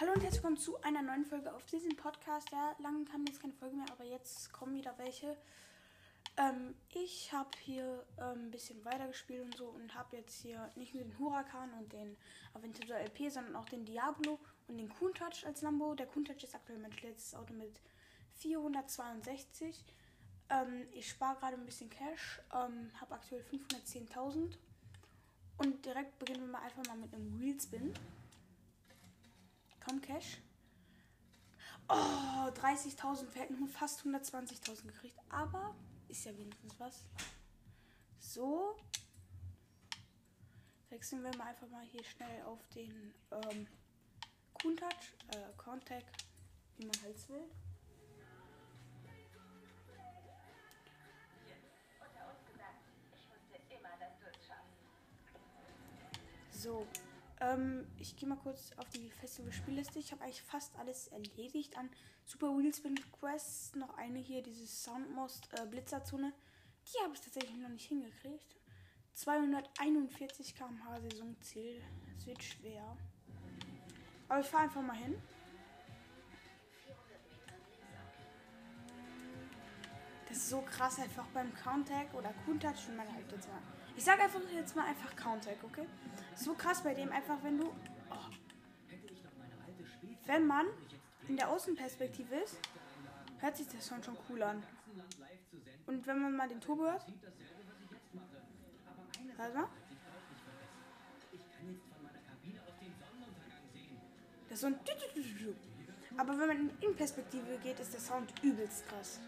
Hallo und herzlich willkommen zu einer neuen Folge auf diesem Podcast. Ja, lange kam jetzt keine Folge mehr, aber jetzt kommen wieder welche. Ähm, ich habe hier ähm, ein bisschen weitergespielt und so und habe jetzt hier nicht nur den Huracan und den Aventador LP, sondern auch den Diablo und den Countach als Lambo. Der Countach ist aktuell mein letztes Auto mit 462. Ähm, ich spare gerade ein bisschen Cash, ähm, habe aktuell 510.000 und direkt beginnen wir mal einfach mal mit einem Wheelspin. Komm, Cash. Oh, 30.000. Wir hätten fast 120.000 gekriegt. Aber ist ja wenigstens was. So. Wechseln wir mal einfach mal hier schnell auf den ähm, Countach, äh, Contact, wie man halt will. So, ähm, ich gehe mal kurz auf die Festival-Spielliste. Ich habe eigentlich fast alles erledigt an Super Wheelspin Quests. Noch eine hier, diese Soundmost äh, Blitzerzone. Die habe ich tatsächlich noch nicht hingekriegt. 241 km/h Saisonziel. Das wird schwer. Aber ich fahre einfach mal hin. Das ist so krass einfach beim Countag oder Countach, wie man halt jetzt mal. Ich sag einfach jetzt mal einfach Countag, okay? So krass bei dem einfach, wenn du. Oh, wenn man in der Außenperspektive ist, hört sich das schon, schon cool an. Und wenn man mal den Turbo hört. Hört mal. Das ist so ein. Aber wenn man in Innenperspektive geht, ist der Sound übelst krass.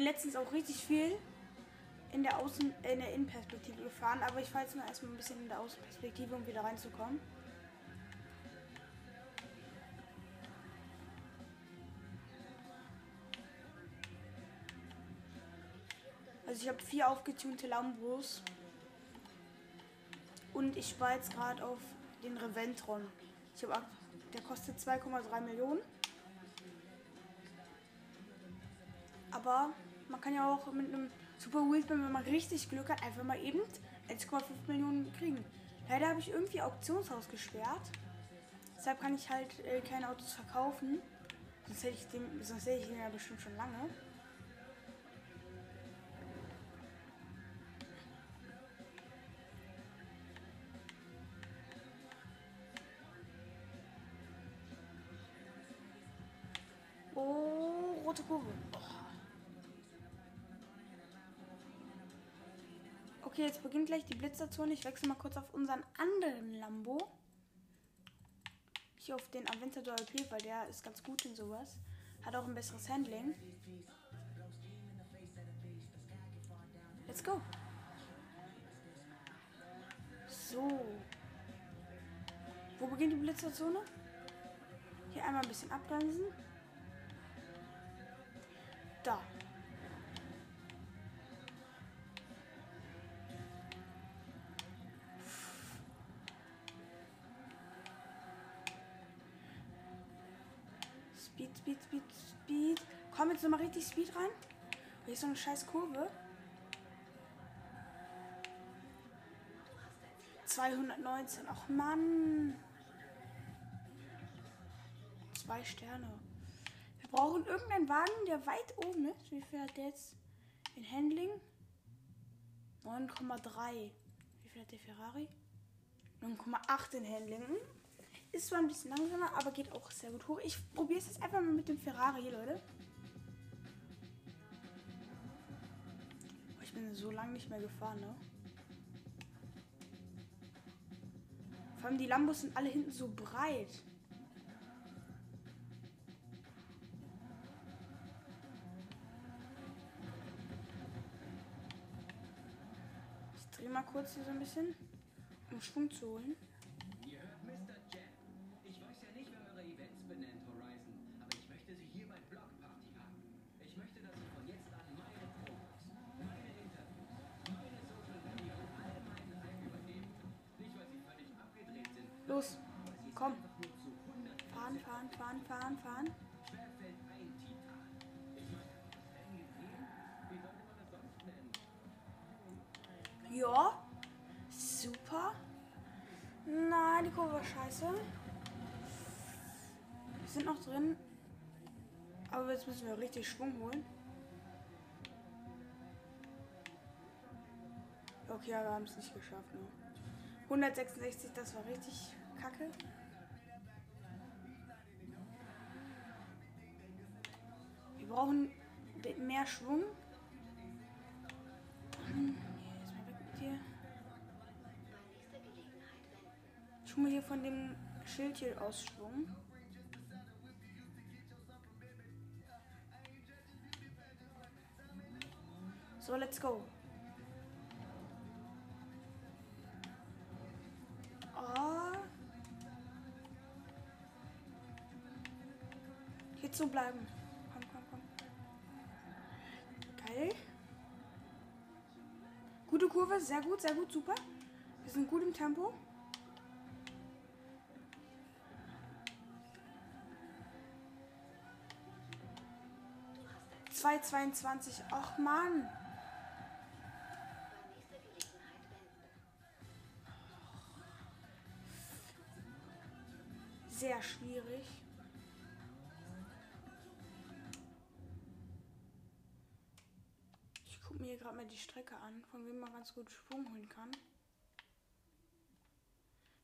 Bin letztens auch richtig viel in der Außen in der Innenperspektive gefahren, aber ich fahre jetzt nur erstmal ein bisschen in der Außenperspektive, um wieder reinzukommen. Also ich habe vier aufgetunte Lambos. Und ich spare jetzt gerade auf den Reventron. Ich habe der kostet 2,3 Millionen. Aber man kann ja auch mit einem Super Wheelspin, wenn man richtig Glück hat, einfach mal eben 1,5 Millionen kriegen. Leider habe ich irgendwie Auktionshaus gesperrt. Deshalb kann ich halt äh, keine Autos verkaufen. Sonst hätte ich den, sonst hätte ich den ja bestimmt schon lange. Oh, rote Kurve. Okay, jetzt beginnt gleich die Blitzerzone. Ich wechsle mal kurz auf unseren anderen Lambo. Hier auf den Aventador LP, weil der ist ganz gut in sowas. Hat auch ein besseres Handling. Let's go. So. Wo beginnt die Blitzerzone? Hier einmal ein bisschen abbremsen. Da. Jetzt nochmal richtig Speed rein. Hier ist so eine scheiß Kurve. 219. Ach Mann. Zwei Sterne. Wir brauchen irgendeinen Wagen, der weit oben ist. Wie viel hat der jetzt in Handling? 9,3. Wie viel hat der Ferrari? 9,8 in Handling. Hm? Ist zwar ein bisschen langsamer, aber geht auch sehr gut hoch. Ich probiere es jetzt einfach mal mit dem Ferrari, Leute. Bin so lange nicht mehr gefahren, ne? Vor allem die Lambos sind alle hinten so breit. Ich drehe mal kurz hier so ein bisschen, um Schwung zu holen. los. Komm. Fahren, fahren, fahren, fahren, fahren. Ja. Super. Nein, die Kurve war scheiße. Wir sind noch drin. Aber jetzt müssen wir richtig Schwung holen. Okay, wir haben es nicht geschafft. Ne? 166, das war richtig kacke. Wir brauchen mehr Schwung. Hm, mal hier von dem Schild hier aus Schwung. So, let's go. Jetzt so bleiben. Komm, komm, komm. Geil. Gute Kurve, sehr gut, sehr gut, super. Wir sind gut im Tempo. Zwei zweiundzwanzig. Ach Mann. Sehr schwierig. Gerade mal die Strecke an, von wem man ganz gut Schwung holen kann.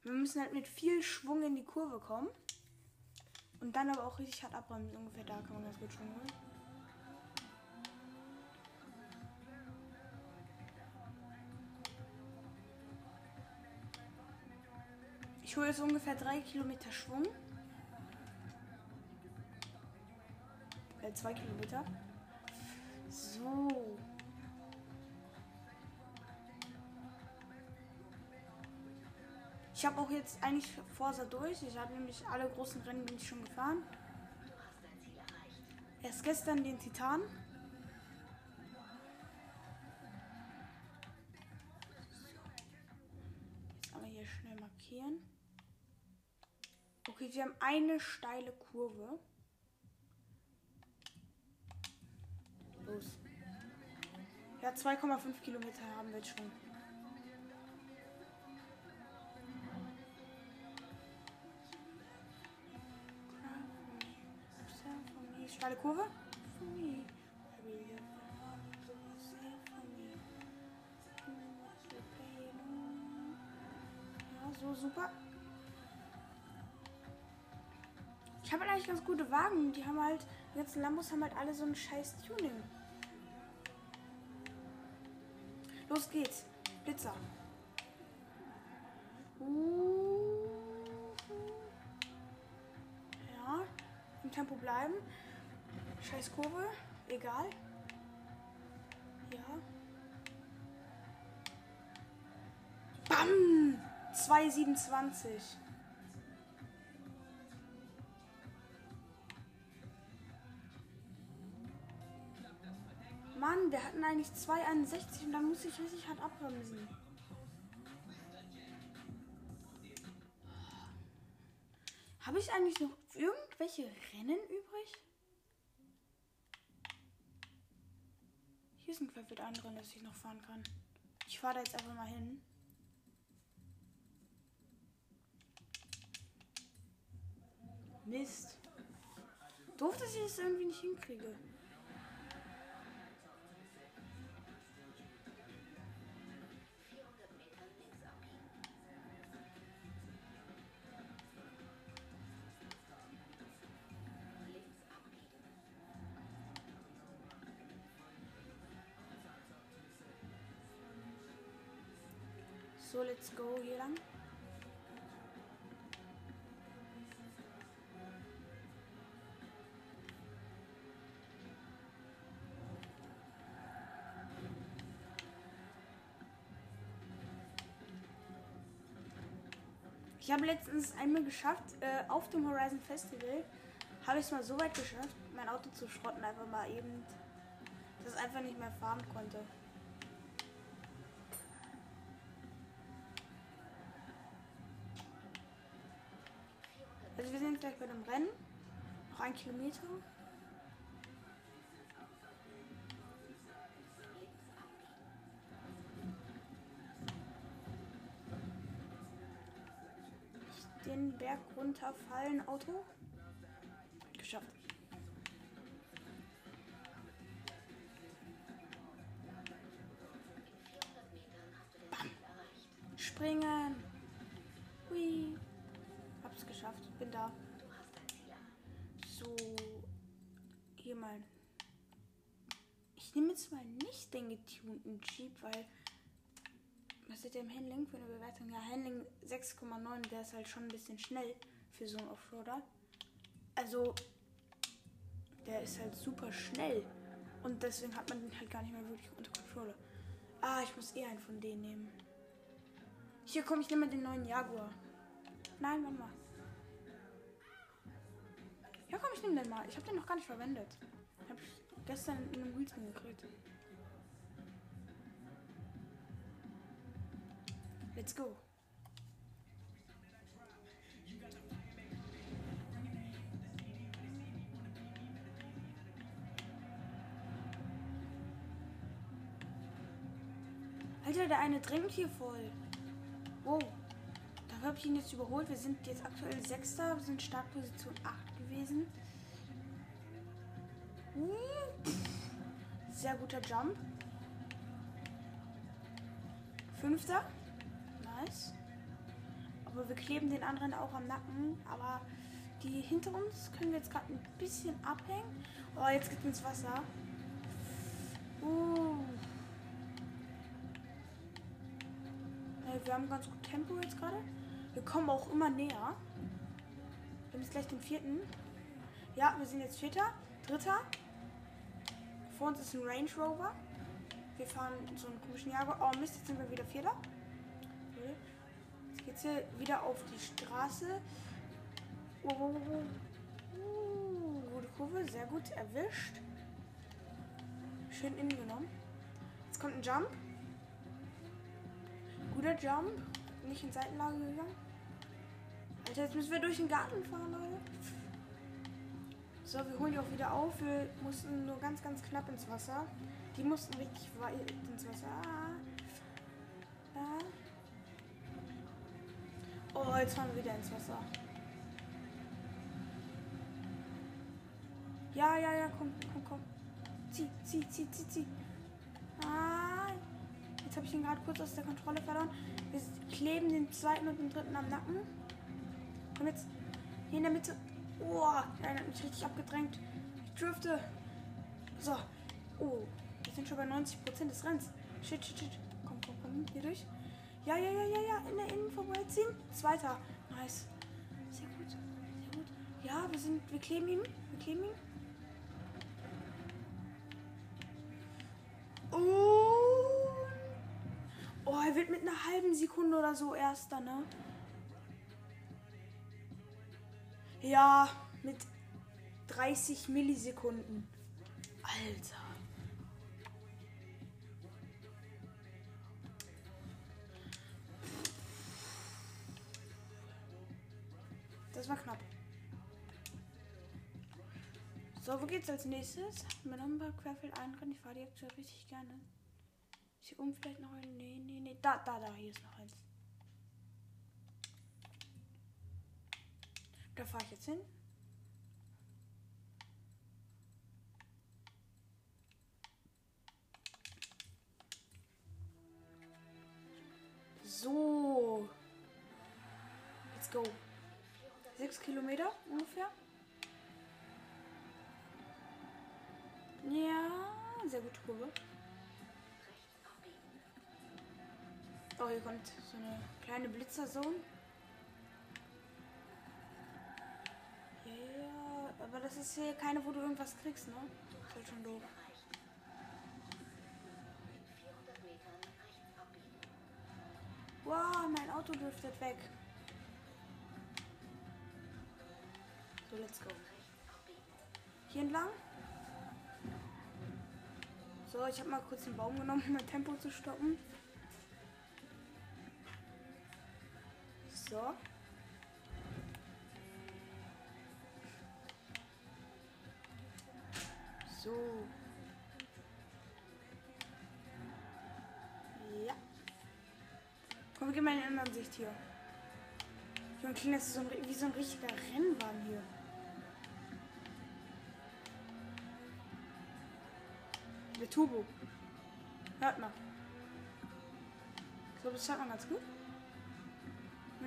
Wir müssen halt mit viel Schwung in die Kurve kommen. Und dann aber auch richtig hart abbremsen. Ungefähr da kann man ganz gut Schwung holen. Ich hole jetzt ungefähr drei Kilometer Schwung. Äh, Kilometer. So. Ich habe auch jetzt eigentlich Forsa durch. Ich habe nämlich alle großen Rennen bin ich schon gefahren. Erst gestern den Titan. Jetzt einmal hier schnell markieren. Okay, wir haben eine steile Kurve. Los. Ja, 2,5 Kilometer haben wir jetzt schon. Steile Kurve. Ja, so super. Ich habe halt eigentlich ganz gute Wagen. Die haben halt, ganzen Lambos haben halt alle so ein scheiß Tuning. Los geht's. Blitzer. Uh. Ja, im Tempo bleiben. Scheiß Kurve. Egal. Ja. Bam! 2,27. Mann, wir hatten eigentlich 2,61 und dann muss ich richtig hart abbremsen. Habe ich eigentlich noch irgendwelche Rennen übrig? Sind vielleicht andere, dass ich noch fahren kann. Ich fahre da jetzt einfach mal hin. Mist. Doof, dass ich das irgendwie nicht hinkriege. So, let's go hier lang. Ich habe letztens einmal geschafft, äh, auf dem Horizon Festival habe ich es mal so weit geschafft, mein Auto zu schrotten, einfach mal eben, dass es einfach nicht mehr fahren konnte. Also wir sind gleich bei dem Rennen. Noch ein Kilometer. Den Berg runterfallen, Auto. Nehme jetzt mal nicht den getunten Jeep, weil. Was ist der im Handling für eine Bewertung? Ja, Handling 6,9. Der ist halt schon ein bisschen schnell für so einen Offroader. Also. Der ist halt super schnell. Und deswegen hat man den halt gar nicht mehr wirklich unter Kontrolle. Ah, ich muss eh einen von denen nehmen. Hier komm, ich nehme den neuen Jaguar. Nein, warte mal. Ja, komm, ich nehme den mal. Ich habe den noch gar nicht verwendet. Gestern in einem Wheelsman gekriegt. Let's go. Alter, der eine drängt hier voll. Wow. Dafür habe ich ihn jetzt überholt. Wir sind jetzt aktuell Sechster. Wir sind Startposition 8 gewesen. Uh, Sehr guter Jump. Fünfter. Nice. Aber wir kleben den anderen auch am Nacken. Aber die hinter uns können wir jetzt gerade ein bisschen abhängen. Oh, jetzt geht's ins Wasser. Uh. Wir haben ganz gut Tempo jetzt gerade. Wir kommen auch immer näher. Wir haben jetzt gleich den vierten. Ja, wir sind jetzt vierter. Dritter. Vor uns ist ein Range Rover. Wir fahren so einen komischen Jaguar. Oh Mist, jetzt sind wir wieder vierter. Okay. Jetzt geht's hier wieder auf die Straße. Oh, oh, oh. Uh, gute Kurve, sehr gut erwischt. Schön innen genommen. Jetzt kommt ein Jump. Guter Jump. Nicht in Seitenlage gegangen. Alter, jetzt müssen wir durch den Garten fahren, Leute. So, wir holen die auch wieder auf. Wir mussten nur ganz, ganz knapp ins Wasser. Die mussten richtig weit ins Wasser. Ah. Oh, jetzt fahren wir wieder ins Wasser. Ja, ja, ja, komm, komm, komm. Zieh, zieh, zieh, zieh, zieh. Ah. Jetzt habe ich ihn gerade kurz aus der Kontrolle verloren. Wir kleben den zweiten und den dritten am Nacken. Komm jetzt. Hier in der Mitte. Oh, der hat mich richtig abgedrängt. Ich drifte. So. Oh, wir sind schon bei 90% des Rennens. Shit, shit, shit. Komm, komm, komm. Hier durch. Ja, ja, ja, ja, ja. In der Innen vorbeiziehen. Zweiter. Nice. Sehr gut. Sehr gut. Ja, wir sind. Wir kleben ihn. Wir kleben ihn. Oh. Oh, er wird mit einer halben Sekunde oder so erster, ne? Ja, mit 30 Millisekunden. Alter. Das war knapp. So, wo geht's als nächstes? Mein Name Querfeld einrennen. Ich fahre die aktuell richtig gerne. Ist hier oben vielleicht noch ein. Nee, nee, nee. Da, da, da. Hier ist noch eins. Da fahre ich jetzt hin. So. Let's go. Sechs Kilometer ungefähr. Ja, sehr gute Kurve. Oh, hier kommt so eine kleine Blitzerzone. Aber das ist hier keine, wo du irgendwas kriegst, ne? Das ist halt schon doof. Wow, mein Auto driftet weg. So, let's go. Hier entlang. So, ich habe mal kurz den Baum genommen, um mein Tempo zu stoppen. Gehen mal in hier. Dann klingt das so ein, wie so ein richtiger Rennwagen hier. Der Turbo. Hört mal. Ich glaube, das hört man ganz gut. Und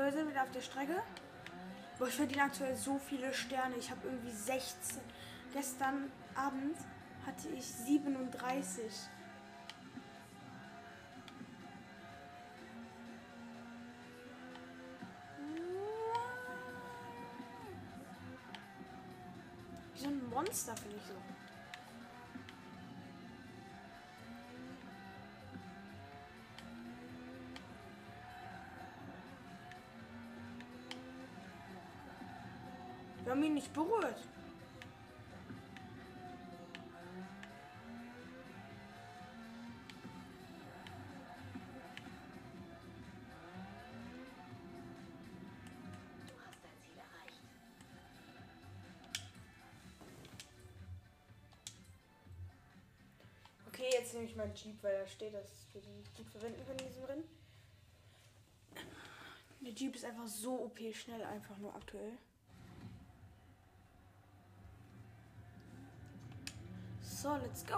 So, wir sind wieder auf der Strecke. Boah, ich verdiene aktuell so viele Sterne. Ich habe irgendwie 16. Gestern Abend hatte ich 37. Wie so ein Monster, finde ich so. Wir haben ihn nicht berührt. Okay, jetzt nehme ich meinen Jeep, weil da steht, dass wir den gut verwenden können in diesem Rennen. Der Jeep ist einfach so OP schnell, einfach nur aktuell. So, let's go.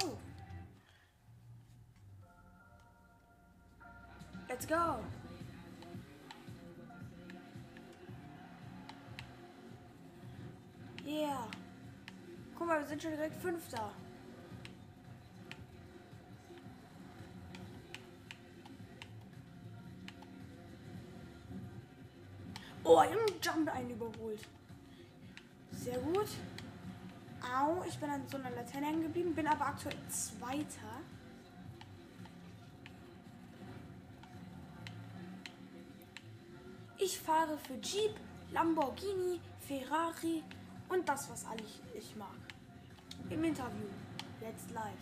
Let's go. Yeah. Guck mal, wir sind schon direkt Fünfter. Oh, im Jump einen überholt. Sehr gut. Au, ich bin an so einer Laterne hängen geblieben, bin aber aktuell Zweiter. Ich fahre für Jeep, Lamborghini, Ferrari und das, was alles ich mag. Im Interview. Jetzt live.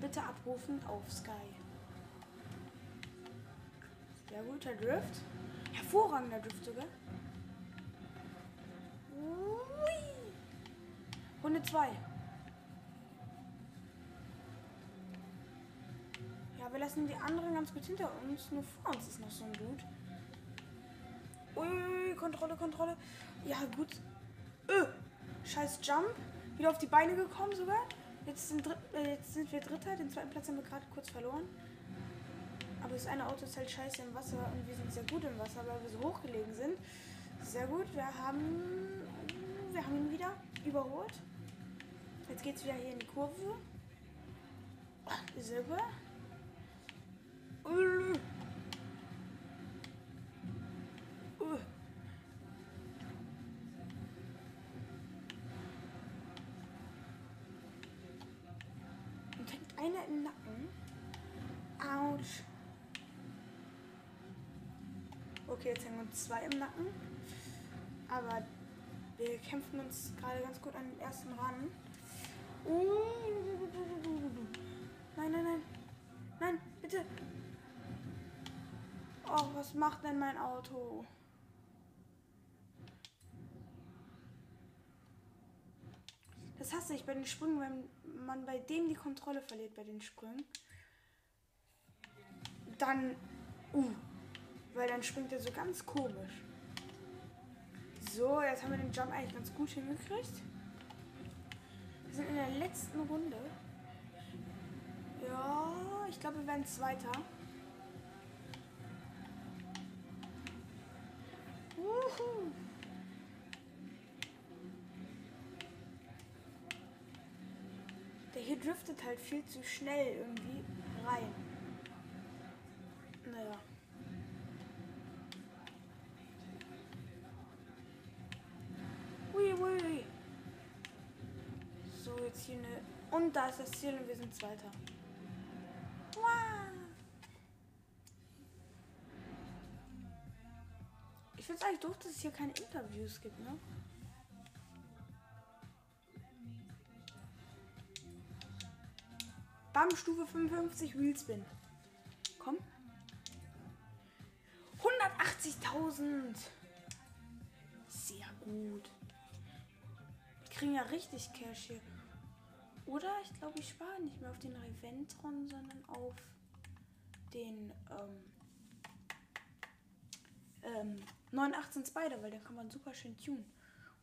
Bitte abrufen auf Sky. Sehr guter Drift. Hervorragender Drift sogar. Runde 2. Ja, wir lassen die anderen ganz gut hinter uns. Nur vor uns ist noch so ein Dude. Ui, Kontrolle, Kontrolle. Ja, gut. Öh, scheiß Jump. Wieder auf die Beine gekommen sogar. Jetzt sind, äh, jetzt sind wir Dritter. Den zweiten Platz haben wir gerade kurz verloren. Aber das eine Auto ist halt scheiße im Wasser und wir sind sehr gut im Wasser, weil wir so hochgelegen sind. Sehr gut. Wir haben, wir haben ihn wieder überholt. Jetzt geht's wieder hier in die Kurve. Silber. Uh. Uh. Und hängt einer im Nacken. Autsch. Okay, jetzt hängen uns zwei im Nacken. Aber wir kämpfen uns gerade ganz gut an den ersten ran. Uh. Nein, nein, nein. Nein, bitte. Oh, was macht denn mein Auto? Das hasse ich bei den Sprüngen, wenn man bei dem die Kontrolle verliert bei den Sprüngen. Dann, uh, weil dann springt er so ganz komisch. So, jetzt haben wir den Jump eigentlich ganz gut hingekriegt. Wir sind in der letzten Runde. Ja, ich glaube, wir werden Zweiter. Wuhu. Der hier driftet halt viel zu schnell irgendwie rein. das Ziel und wir sind Zweiter. Wow. Ich finde es eigentlich doof, dass es hier keine Interviews gibt, ne? Bam, Stufe 55, Wheelspin. Komm. 180.000. Sehr gut. Wir kriegen ja richtig Cash hier. Oder ich glaube, ich spare nicht mehr auf den Reventron, sondern auf den ähm, ähm, 918 Spider, weil den kann man super schön tunen.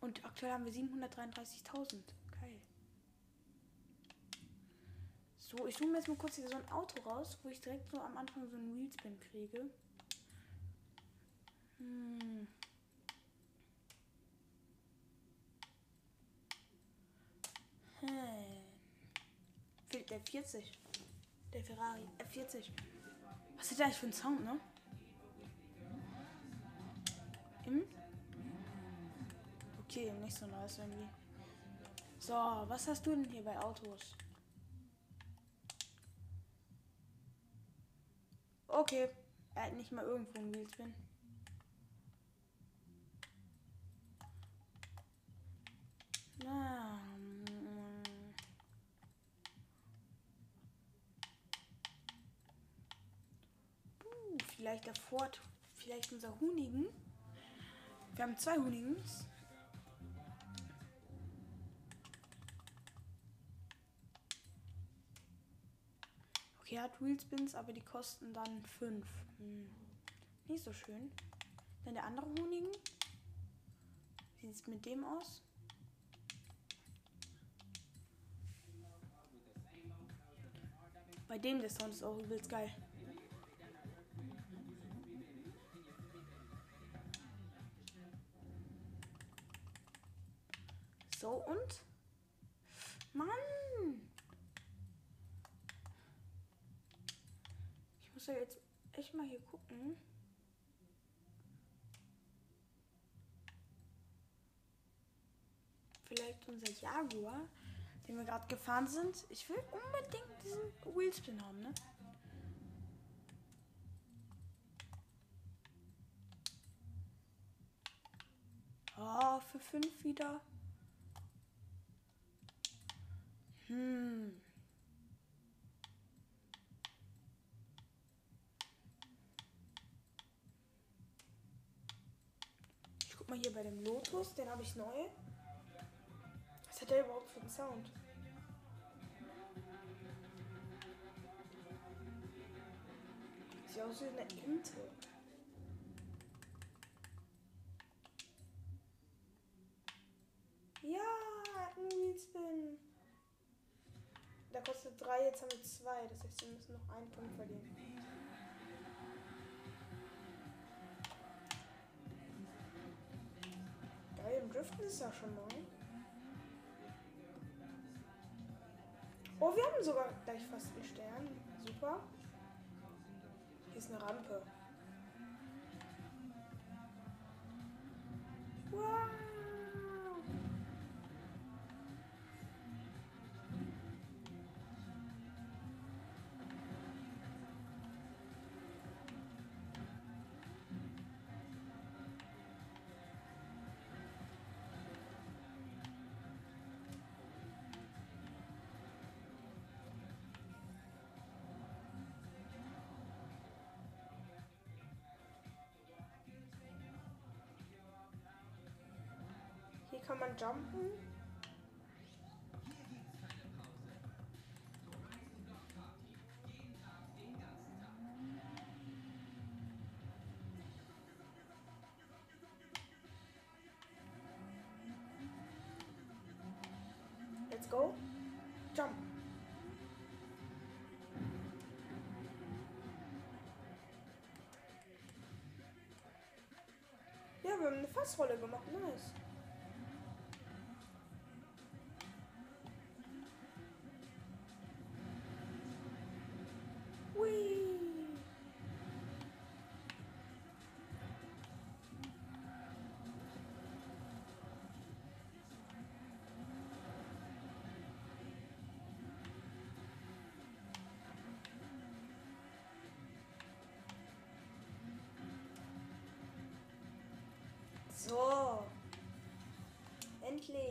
Und aktuell haben wir 733.000. Geil. So, ich suche mir jetzt mal kurz hier so ein Auto raus, wo ich direkt so am Anfang so einen Wheelspin kriege. Hm. Hm. Fehlt der 40. Der Ferrari F40. Was ist eigentlich für ein Sound, ne? Im? Okay, nicht so nice irgendwie. So, was hast du denn hier bei Autos? Okay, er hat nicht mal irgendwo einen Wheelspin. Na, mm. Uh, vielleicht Ford, vielleicht unser Hunigen. Wir haben zwei Hunigens. Okay, er hat Wheelspins, aber die kosten dann 5. Hm. Nicht so schön. Dann der andere Hunigen. Wie sieht es mit dem aus? Bei dem der Sound ist auch übelst geil. Und? Mann! Ich muss ja jetzt echt mal hier gucken. Vielleicht unser Jaguar, den wir gerade gefahren sind. Ich will unbedingt diesen Wheelspin haben, ne? Oh, für 5 wieder. Hm. Ich guck mal hier bei dem Lotus, den habe ich neu. Was hat der überhaupt für einen Sound? Sieht aus wie eine Ente. Ja, ein Wheelspin. Der kostet 3, jetzt haben wir 2. Das heißt, wir müssen noch einen Punkt verlieren. Geil, im Driften ist ja schon neu. Oh, wir haben sogar gleich fast einen Stern. Super. Hier ist eine Rampe. Wow. Kann man jumpen. Let's go. Jump. Ja, wir haben eine Fassrolle gemacht. Nice.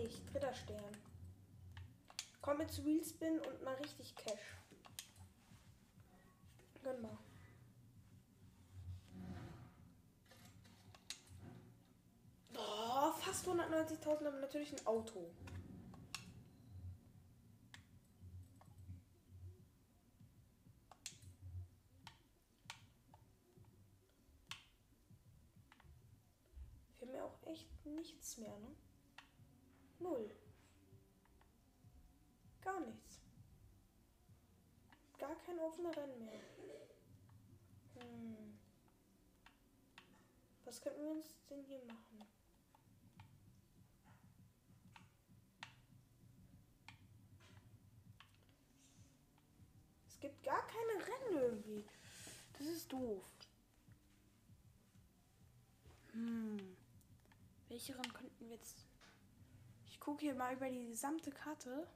Endlich. Dritter Stern. Komm jetzt Wheelspin und mal richtig Cash. Gönn mal. Boah, fast 190.000, aber natürlich ein Auto. Fehlt mir auch echt nichts mehr, ne? Null. Gar nichts. Gar kein offener Rennen mehr. Hm. Was könnten wir uns denn hier machen? Es gibt gar keine Rennen irgendwie. Das ist doof. Hm. Welche Rennen könnten wir jetzt. Ich gucke hier mal über die gesamte Karte.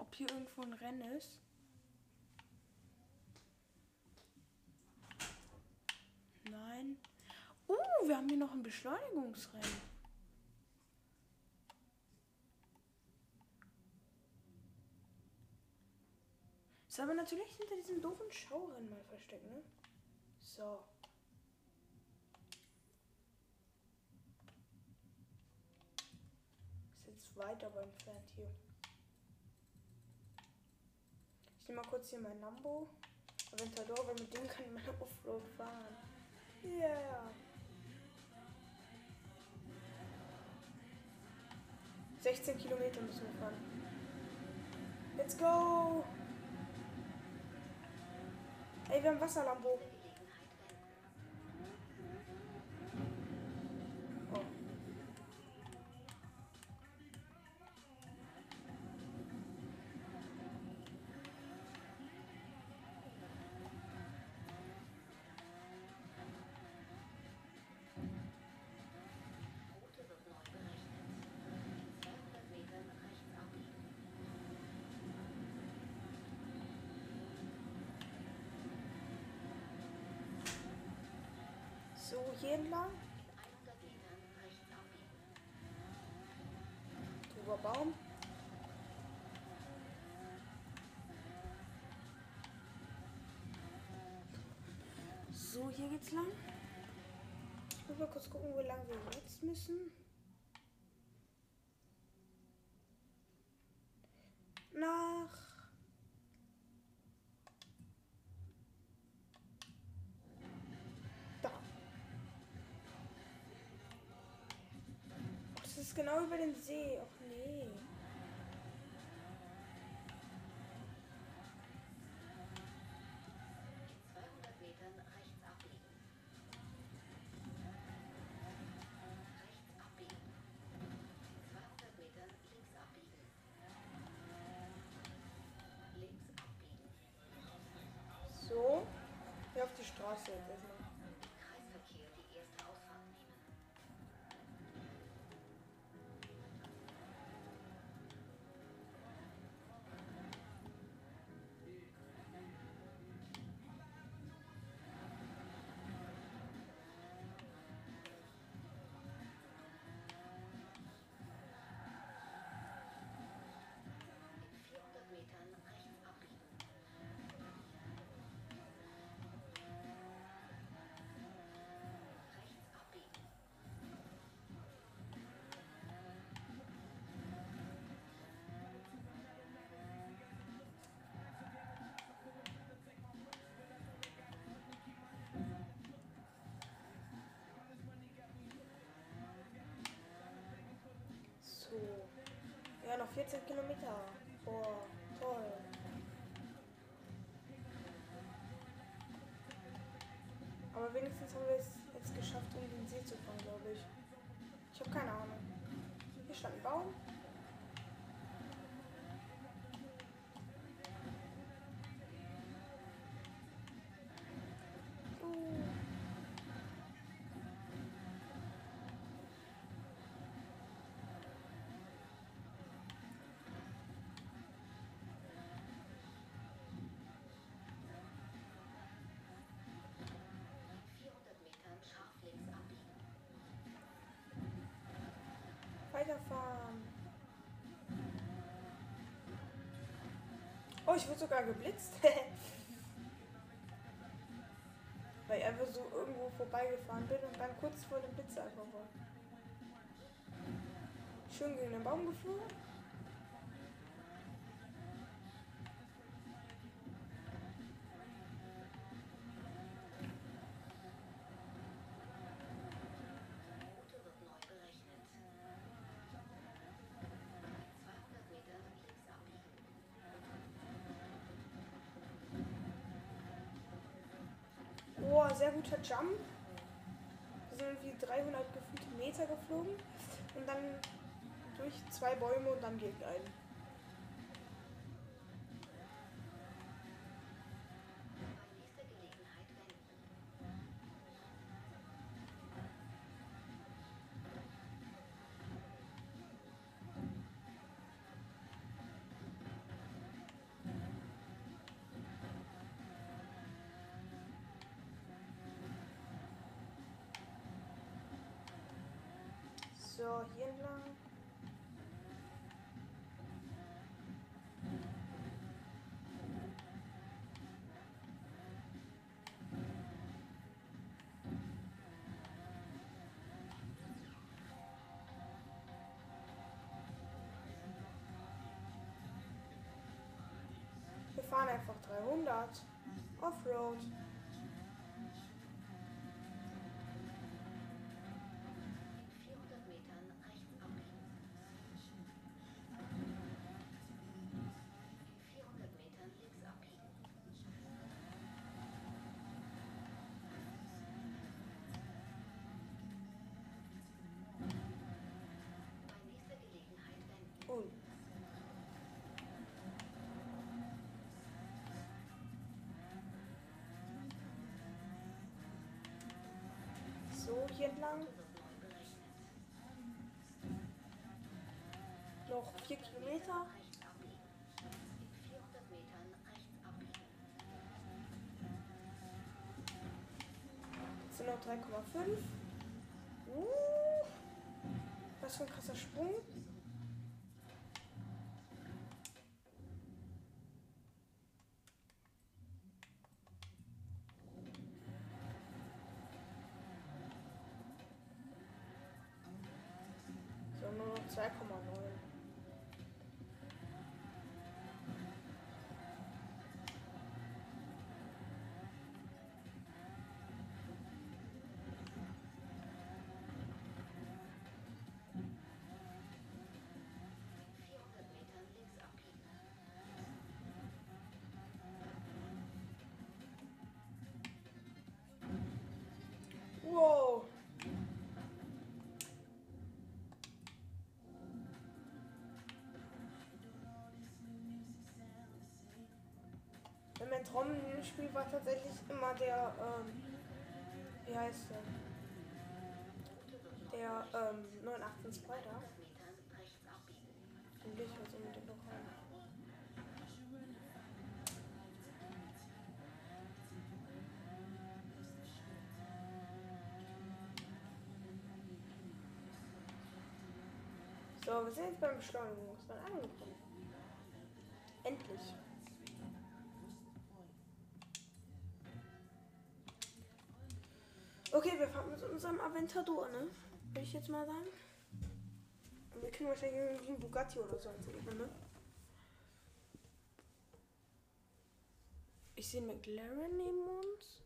Ob hier irgendwo ein Rennen ist. Nein. Uh, wir haben hier noch ein Beschleunigungsrennen. Ist aber natürlich hinter diesem doofen Schaurennen mal versteckt, ne? So. Ist jetzt weit aber entfernt hier. Ich nehme mal kurz hier mein Lambo. Aventador, weil mit dem kann man Offroad fahren. Yeah. 16 Kilometer müssen wir fahren. Let's go! Ey, wir haben Wasserlambo. So, hier entlang. In 100 Metern rechts abbiegen. Drüber Baum. So, hier geht's lang. Ich muss mal kurz gucken, wie lang wir jetzt müssen. Ist genau über den See. Och nee. In 200 Metern rechts abbiegen. Rechts abbiegen. In 200 Metern links abbiegen. Links abbiegen. So. Hier auf die Straße 14 Kilometer. Boah, toll. Aber wenigstens haben wir es jetzt geschafft, um den See zu fahren, glaube ich. Ich habe keine Ahnung. Hier stand ein Baum. Weiterfahren. Oh, ich wurde sogar geblitzt. Weil ich einfach so irgendwo vorbeigefahren bin und dann kurz vor dem Blitz einfach war. Schön gegen den Baum geflogen. Guter Jump. Wir sind irgendwie 300 gefühlte Meter geflogen und dann durch zwei Bäume und dann gegen einen. So, hier entlang. Wir fahren einfach 300 Offroad. So hier entlang. Noch vier Kilometer. Rechts abbiegen. In 400 Metern rechts abbiegen. Jetzt sind noch 3,5. Uh, was für ein krasser Sprung. So, nur Mein Traumspiel war tatsächlich immer der, ähm, wie heißt der? Der, ähm, 918 Spider. 100 Metern rechts abbiegen. Den will ich jetzt unbedingt noch haben. So, wir sind jetzt beim Beschleunigungsbahn Okay, wir fahren mit unserem Aventador, ne? Würde ich jetzt mal sagen. Und wir können wahrscheinlich irgendwie einen Bugatti oder so ansehen, ne? Ich sehe McLaren neben uns.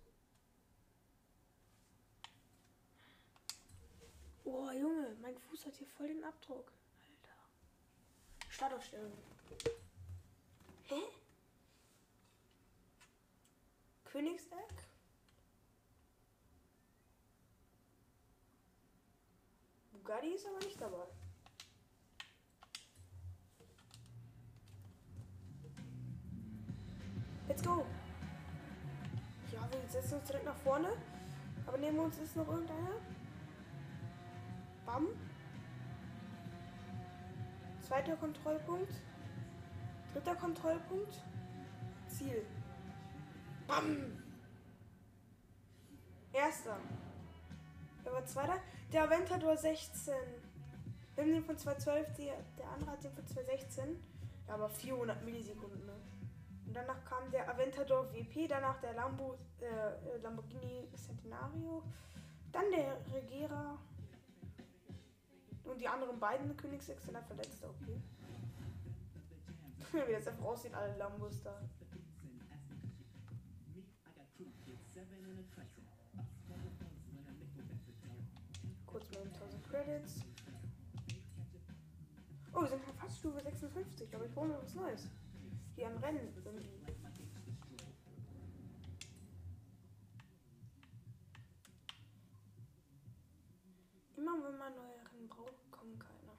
Oh, Junge, mein Fuß hat hier voll den Abdruck. Alter. Startaufstellung. Hä? Königseck? Bugatti ist aber nicht dabei. Let's go. Ja, wir setzen uns direkt nach vorne. Aber neben uns ist noch irgendeiner. Bam. Zweiter Kontrollpunkt. Dritter Kontrollpunkt. Ziel. Bam. Erster. War zweiter? Der Aventador 16. Wir haben den von 212, die, der andere hat den von 216. Ja, aber 400 Millisekunden, ne? Und danach kam der Aventador WP, danach der Lambo, äh, Lamborghini Centenario, dann der Regera und die anderen beiden Königsechs sind dann verletzt, okay. Wie das einfach aussieht, alle Lambos da. Kurz mal 1000 Credits. Oh, wir sind fast Stufe 56, aber ich brauche noch was Neues. Hier am Rennen irgendwie. Immer wenn man neue Rennen braucht, kommen keine.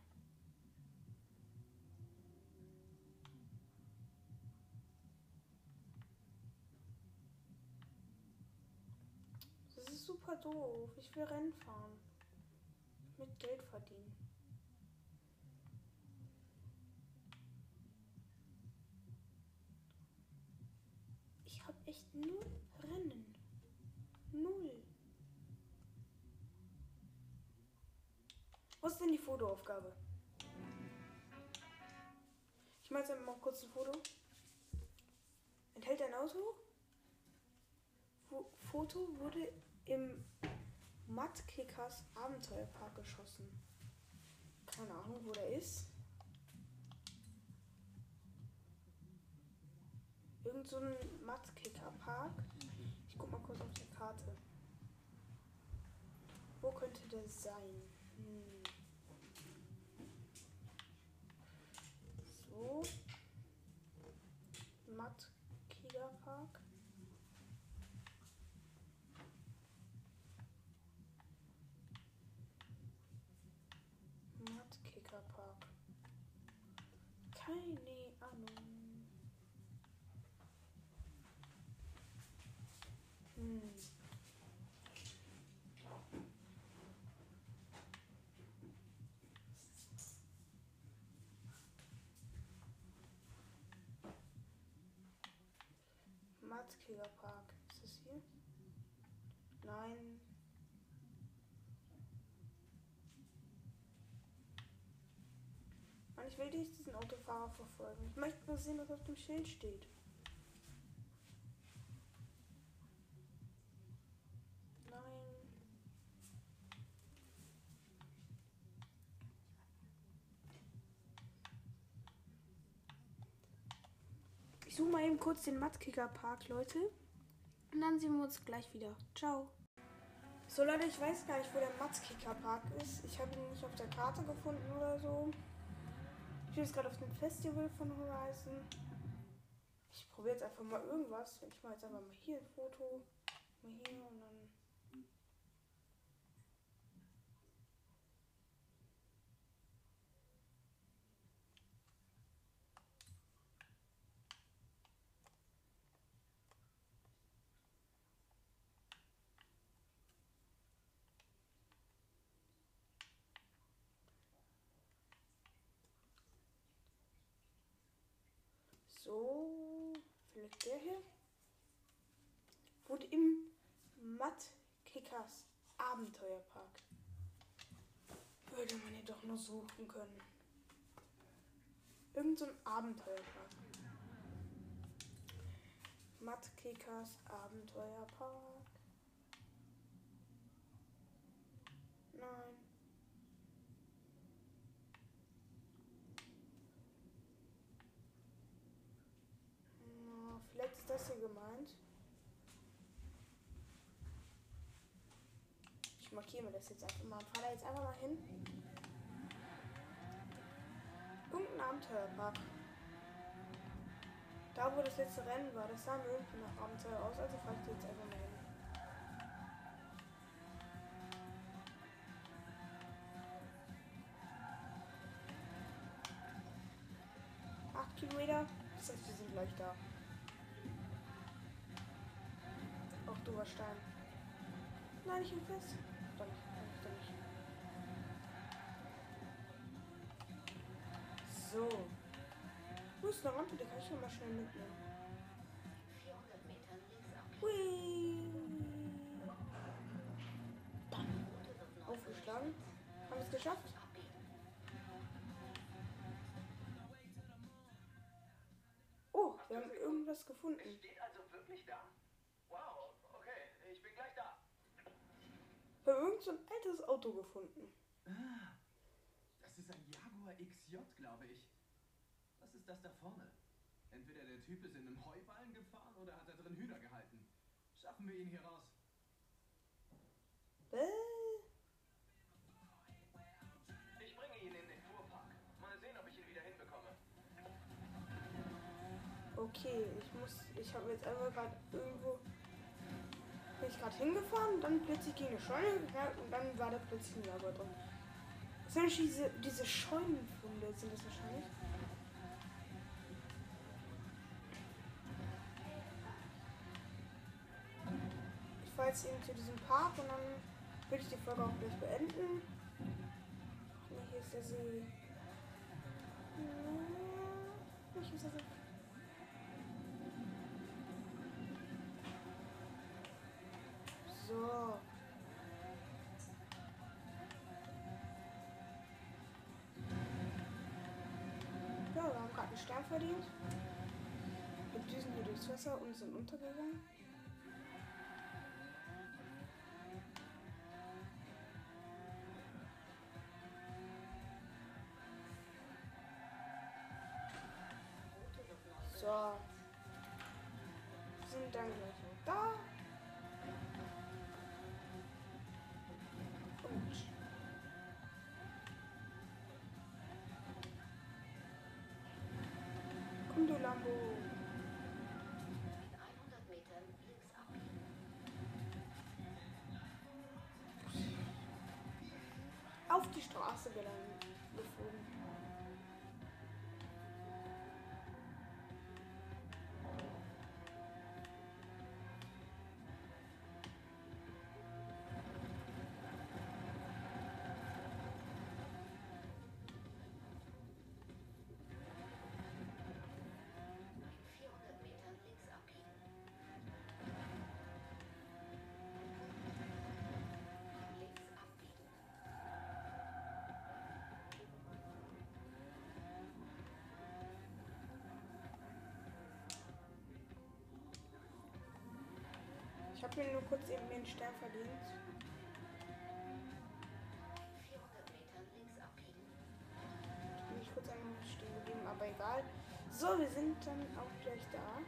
Das ist super doof. Ich will Rennen fahren. Mit Geld verdienen. Ich habe echt null Rennen. Null. Was ist denn die Fotoaufgabe? Ich mache jetzt einfach mal kurz ein Foto. Enthält ein Auto? Fo Foto wurde im Mattkickers Abenteuerpark geschossen. Keine Ahnung, wo der ist. Irgend so ein Mattkicker-Park. Ich guck mal kurz auf die Karte. Wo könnte der sein? Hm. So. Mattkicker-Park. Keine Ahnung. Hm. Matzkiger Park. Ist das hier? Nein. Ich will nicht diesen Autofahrer verfolgen. Ich möchte nur sehen, was auf dem Schild steht. Nein. Ich suche mal eben kurz den Mattkicker Park, Leute. Und dann sehen wir uns gleich wieder. Ciao. So Leute, ich weiß gar nicht, wo der Matzkicker Park ist. Ich habe ihn nicht auf der Karte gefunden oder so. Ich bin jetzt gerade auf dem Festival von Horizon. Ich probiere jetzt einfach mal irgendwas. Ich mache jetzt einfach mal hier ein Foto. Mal hier und dann. So, vielleicht der hier. Wurde im Matt Kickers Abenteuerpark. Würde man hier doch nur suchen können. Irgend so ein Abenteuerpark. Matt Kickers Abenteuerpark. Nein. Na, vielleicht ist das hier gemeint. Markiere mir das jetzt einfach mal. Fahr da jetzt einfach mal hin. Irgendein Abenteuerpark. Da, wo das letzte Rennen war, das sah mir irgendwie nach Abenteuer aus, also fahre ich jetzt einfach mal hin. Acht Kilometer. Das heißt, wir sind gleich da. Auch du warst Stein. Nein, ich bin fest. So. Wo ist eine Rampe? Die kann ich schon mal schnell mitnehmen. Hui. Aufgeschlagen. Haben wir es geschafft? Oh, wir haben irgendwas gefunden. Altes Auto gefunden. Ah, das ist ein Jaguar XJ, glaube ich. Was ist das da vorne? Entweder der Typ ist in einem Heuballen gefahren oder hat da drin Hühner gehalten. Schaffen wir ihn hier raus. Äh, Ich bringe ihn in den Fuhrpark. Mal sehen, ob ich ihn wieder hinbekomme. okay, ich muss. Ich habe jetzt einfach gerade irgendwo. Bin ich gerade hingefahren, dann plötzlich gegen eine Scheune geknallt und dann war da plötzlich ein Jaguar drin. Eigentlich diese, diese Scheunenfunde, sind das wahrscheinlich? Ich fahre jetzt eben zu diesem Park und dann will ich die Folge auch gleich beenden. Hier ist der See. Hier ist der See. So. Ja, wir haben gerade einen Stern verdient. Wir düsen hier durchs Wasser und sind untergegangen. Lambo. In 100 Metern links abbiegen. Auf die Straße gelangen, habe mir nur kurz eben den Stern verdient. 400 Metern links abbiegen. Bin ich kurz einmal stehen geblieben, aber egal. So, wir sind dann auch gleich da.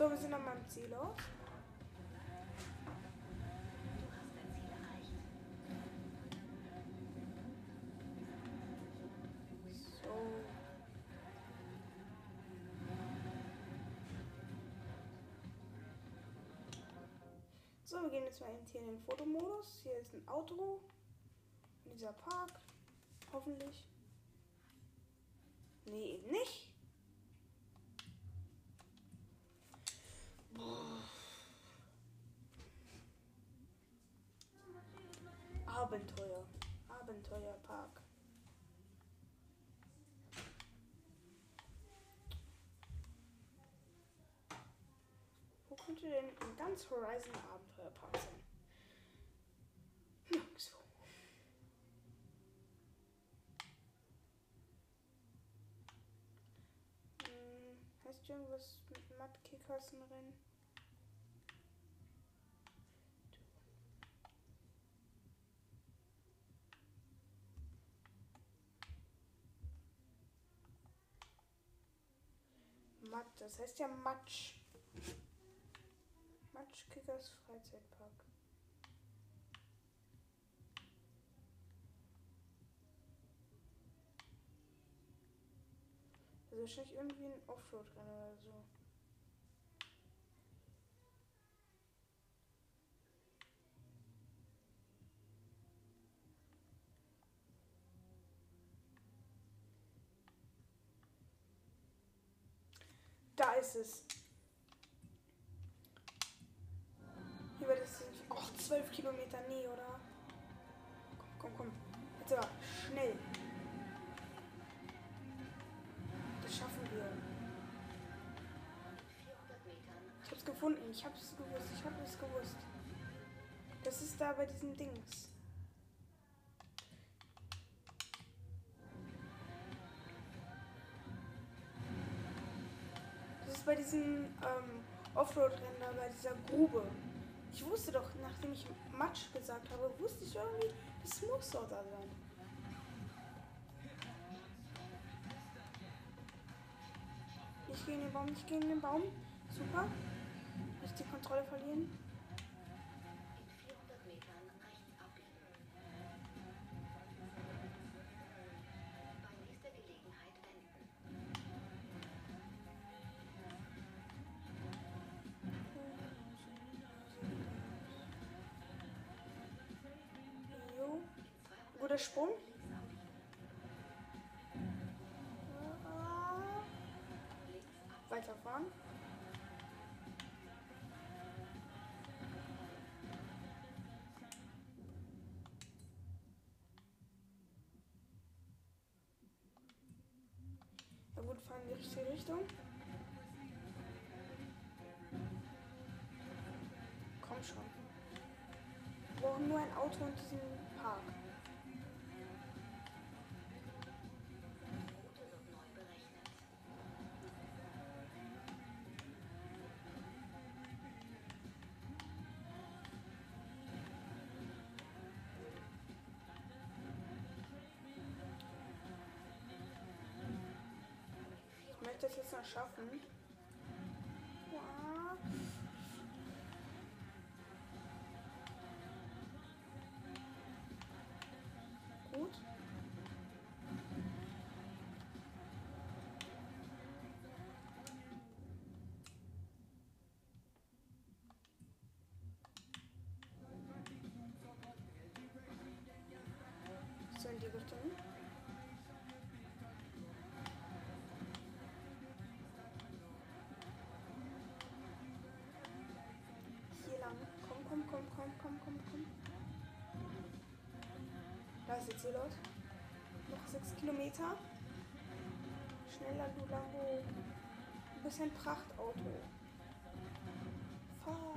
So, wir sind an meinem Ziel erreicht. So. Wir gehen jetzt mal in den Fotomodus. Hier ist ein Auto. Und dieser Park. Hoffentlich. Nee, eben nicht. Boah. Abenteuer. Abenteuerpark. Wo könnte denn ein ganz Horizon Abenteuerpark sein? Nirgendwo. Hm, heißt irgendwas mit Matt-Kickers-Rennen? Matt, das heißt ja Matsch. Quatschkickers Freizeitpark. Also wahrscheinlich irgendwie ein Offroad-Rennen oder so. Da ist es. 12 Kilometer. Nee, oder? Komm, komm, komm. Jetzt aber schnell. Das schaffen wir. 400 Metern Ich hab's gefunden. Ich hab's gewusst. Ich hab es gewusst. Das ist da bei diesem Dings. Das ist bei diesem ähm, Offroad-Rennen, bei dieser Grube. Ich wusste doch, nachdem ich Matsch gesagt habe, wusste ich irgendwie, das muss doch da sein. Ich gehe in den Baum, ich gehe in den Baum. Super. Nicht die Kontrolle verlieren. Sprung. Weiterfahren. Na gut, fahren in die richtige Richtung. Komm schon. Wir brauchen nur ein Auto in diesem Park. Es jetzt noch schaffen. Komm, komm, komm, komm. Da ist jetzt Zielort. Noch sechs Kilometer. Schneller, du Lambo. Du bist ein Prachtauto. Fahr.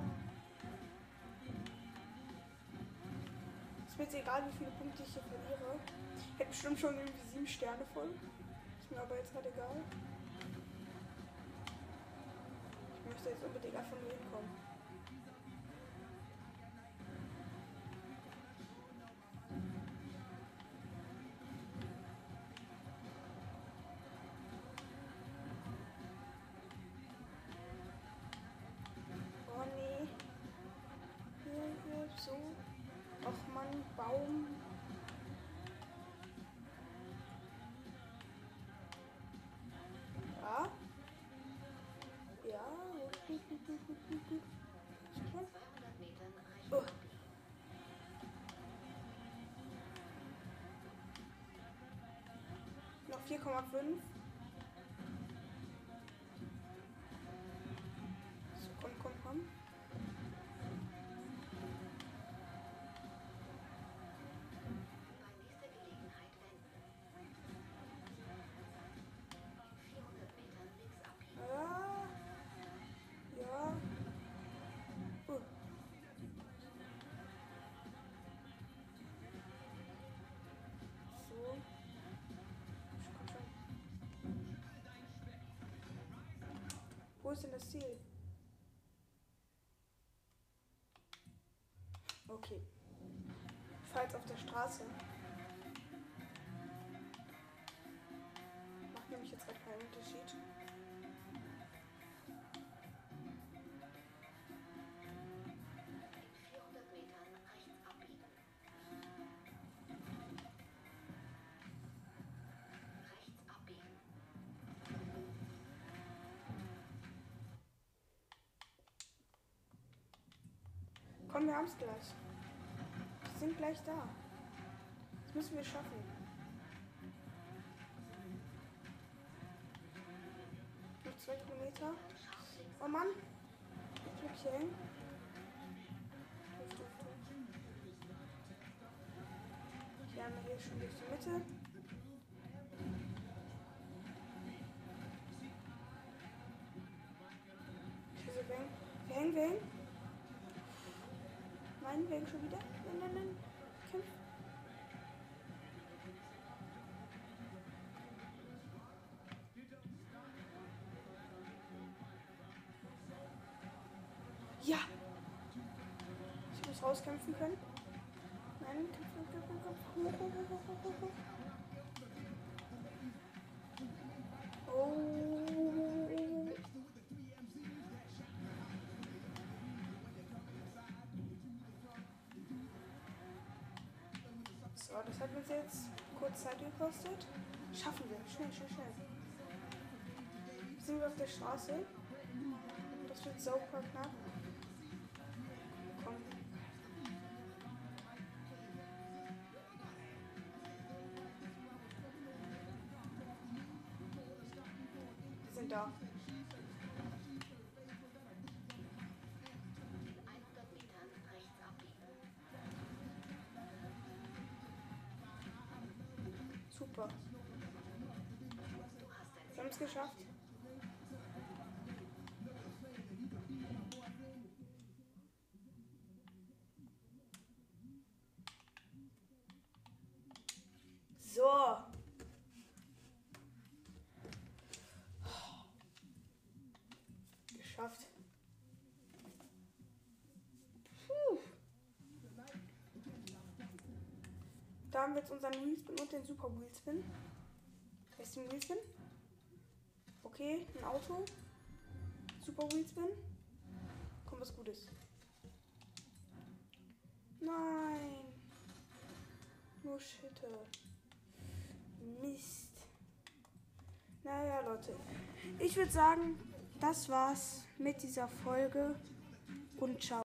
Ist mir jetzt egal, wie viele Punkte ich hier verliere. Ich hätte bestimmt schon irgendwie sieben Sterne voll. Ist mir aber jetzt halt egal. Ich möchte jetzt unbedingt einfach nur hinkommen. Gut, gut, gut, gut, gut, gut. Super. 200 Metern rechts Oh. Noch 4,5. Ist denn das Ziel? Okay. Jetzt auf der Straße. Macht nämlich jetzt gerade keinen Unterschied. Komm, wir haben es gleich. Wir sind gleich da. Das müssen wir schaffen. Noch zwei Kilometer. Oh Mann. Ich bleib hier duf. Wir haben hier schon durch die Mitte. Hängen schon wieder. Nein, nein, nein. Kämpf. Ja. Ich muss rauskämpfen können. Nein, kämpf, kämpf, kämpf, kämpf. Hoch, hoch, hoch, hoch, hoch, hoch. So, das hat uns jetzt kurz Zeit gekostet. Schaffen wir. Schnell, schnell, schnell. Sind wir auf der Straße? Das wird sauber knapp. Geschafft. So. Geschafft. Puh. Da haben wir jetzt unseren Wheelspin und den Super Wheelspin. Wer ist den Wheelspin? Okay, ein Auto. Super Wheelspin. Kommt was Gutes. Nein. Nur Schitte. Mist. Naja, Leute. Ich würde sagen, das war's mit dieser Folge. Und ciao.